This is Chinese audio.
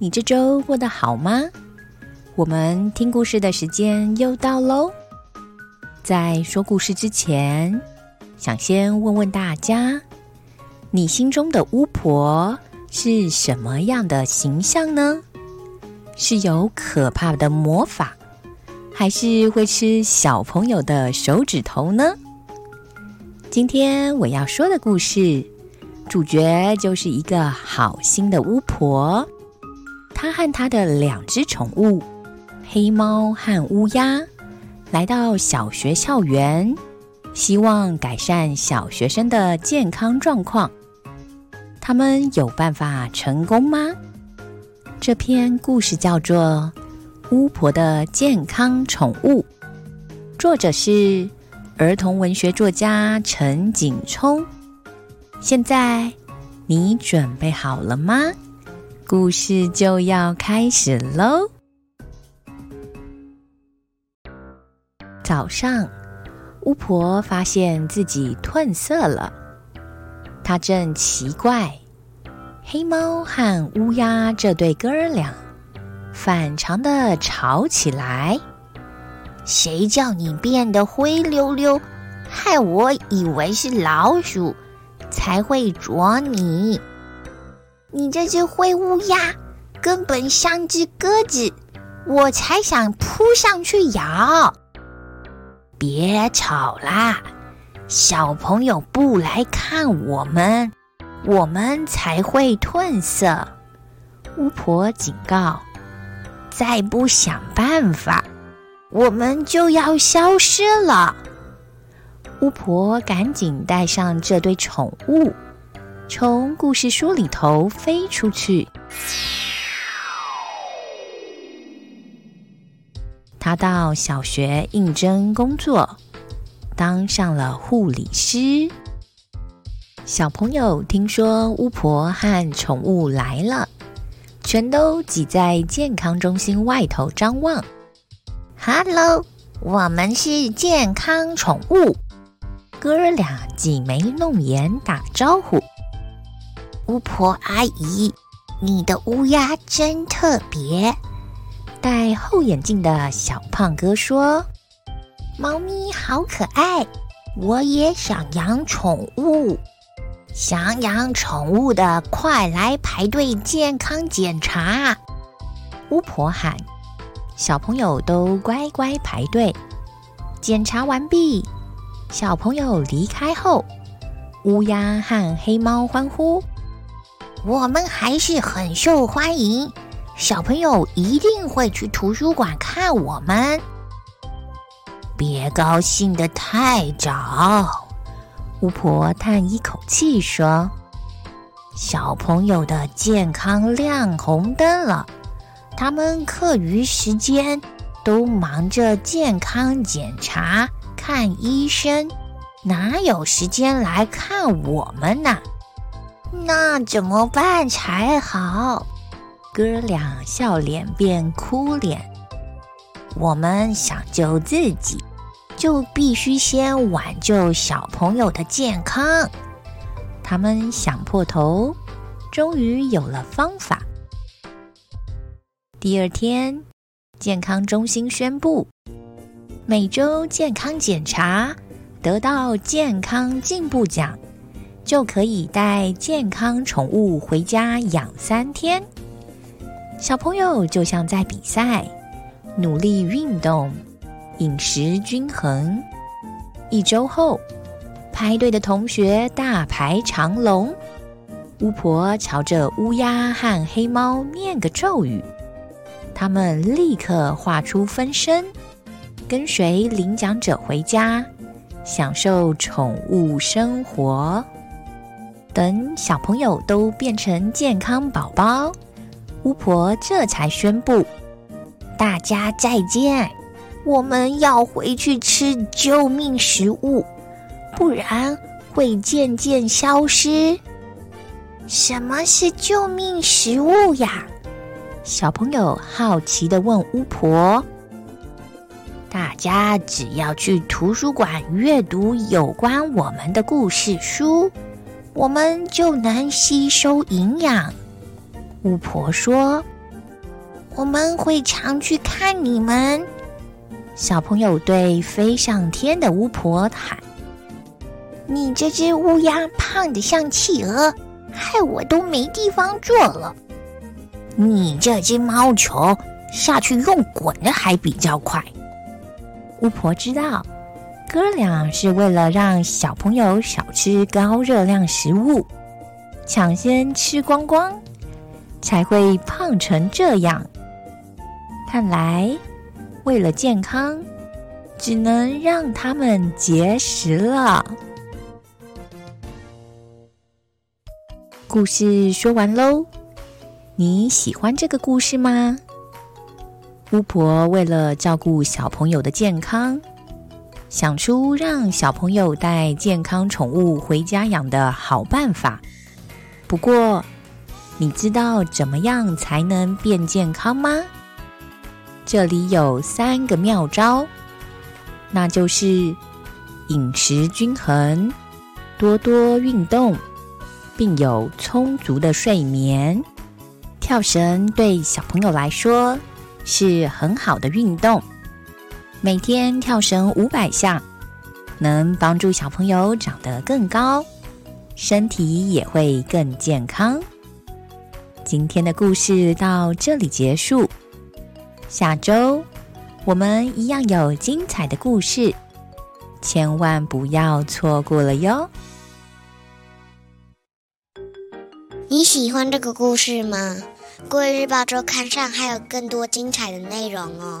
你这周过得好吗？我们听故事的时间又到喽。在说故事之前，想先问问大家：你心中的巫婆是什么样的形象呢？是有可怕的魔法，还是会吃小朋友的手指头呢？今天我要说的故事，主角就是一个好心的巫婆。他和他的两只宠物黑猫和乌鸦来到小学校园，希望改善小学生的健康状况。他们有办法成功吗？这篇故事叫做《巫婆的健康宠物》，作者是。儿童文学作家陈景聪，现在你准备好了吗？故事就要开始喽。早上，巫婆发现自己褪色了，她正奇怪，黑猫和乌鸦这对哥俩反常的吵起来。谁叫你变得灰溜溜，害我以为是老鼠，才会啄你。你这只灰乌鸦根本像只鸽子，我才想扑上去咬。别吵啦，小朋友不来看我们，我们才会褪色。巫婆警告：再不想办法。我们就要消失了。巫婆赶紧带上这对宠物，从故事书里头飞出去。他到小学应征工作，当上了护理师。小朋友听说巫婆和宠物来了，全都挤在健康中心外头张望。Hello，我们是健康宠物。哥俩挤眉弄眼打招呼。巫婆阿姨，你的乌鸦真特别。戴厚眼镜的小胖哥说：“猫咪好可爱，我也想养宠物。想养宠物的，快来排队健康检查。”巫婆喊。小朋友都乖乖排队，检查完毕。小朋友离开后，乌鸦和黑猫欢呼：“我们还是很受欢迎，小朋友一定会去图书馆看我们。”别高兴的太早，巫婆叹一口气说：“小朋友的健康亮红灯了。”他们课余时间都忙着健康检查、看医生，哪有时间来看我们呢？那怎么办才好？哥俩笑脸变哭脸。我们想救自己，就必须先挽救小朋友的健康。他们想破头，终于有了方法。第二天，健康中心宣布，每周健康检查得到健康进步奖，就可以带健康宠物回家养三天。小朋友就像在比赛，努力运动，饮食均衡。一周后，排队的同学大排长龙。巫婆朝着乌鸦和黑猫念个咒语。他们立刻画出分身，跟随领奖者回家，享受宠物生活。等小朋友都变成健康宝宝，巫婆这才宣布：“大家再见，我们要回去吃救命食物，不然会渐渐消失。”什么是救命食物呀？小朋友好奇的问巫婆。大家只要去图书馆阅读有关我们的故事书，我们就能吸收营养。巫婆说：“我们会常去看你们。”小朋友对飞上天的巫婆喊：“你这只乌鸦胖得像企鹅。”害我都没地方坐了。你这只猫球下去用滚的还比较快。巫婆知道，哥俩是为了让小朋友少吃高热量食物，抢先吃光光，才会胖成这样。看来，为了健康，只能让他们节食了。故事说完喽，你喜欢这个故事吗？巫婆为了照顾小朋友的健康，想出让小朋友带健康宠物回家养的好办法。不过，你知道怎么样才能变健康吗？这里有三个妙招，那就是饮食均衡，多多运动。并有充足的睡眠。跳绳对小朋友来说是很好的运动，每天跳绳五百下，能帮助小朋友长得更高，身体也会更健康。今天的故事到这里结束，下周我们一样有精彩的故事，千万不要错过了哟。你喜欢这个故事吗？国语日报周刊上还有更多精彩的内容哦。